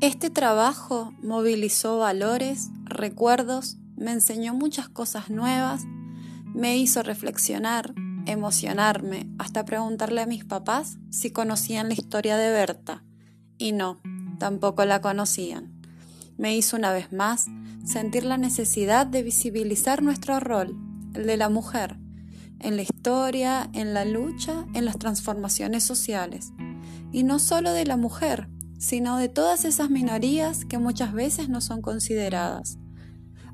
Este trabajo movilizó valores, recuerdos, me enseñó muchas cosas nuevas, me hizo reflexionar, emocionarme, hasta preguntarle a mis papás si conocían la historia de Berta. Y no, tampoco la conocían. Me hizo una vez más sentir la necesidad de visibilizar nuestro rol, el de la mujer, en la historia, en la lucha, en las transformaciones sociales. Y no solo de la mujer, sino de todas esas minorías que muchas veces no son consideradas.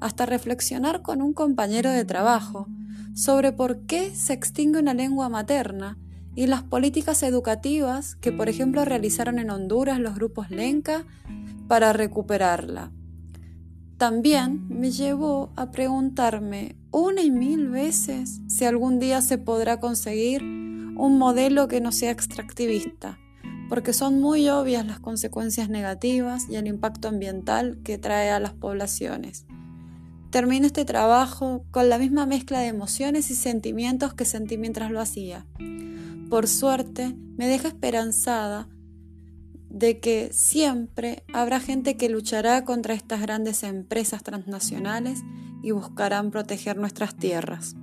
Hasta reflexionar con un compañero de trabajo sobre por qué se extingue una lengua materna y las políticas educativas que, por ejemplo, realizaron en Honduras los grupos Lenca para recuperarla. También me llevó a preguntarme una y mil veces si algún día se podrá conseguir un modelo que no sea extractivista porque son muy obvias las consecuencias negativas y el impacto ambiental que trae a las poblaciones. Termino este trabajo con la misma mezcla de emociones y sentimientos que sentí mientras lo hacía. Por suerte, me deja esperanzada de que siempre habrá gente que luchará contra estas grandes empresas transnacionales y buscarán proteger nuestras tierras.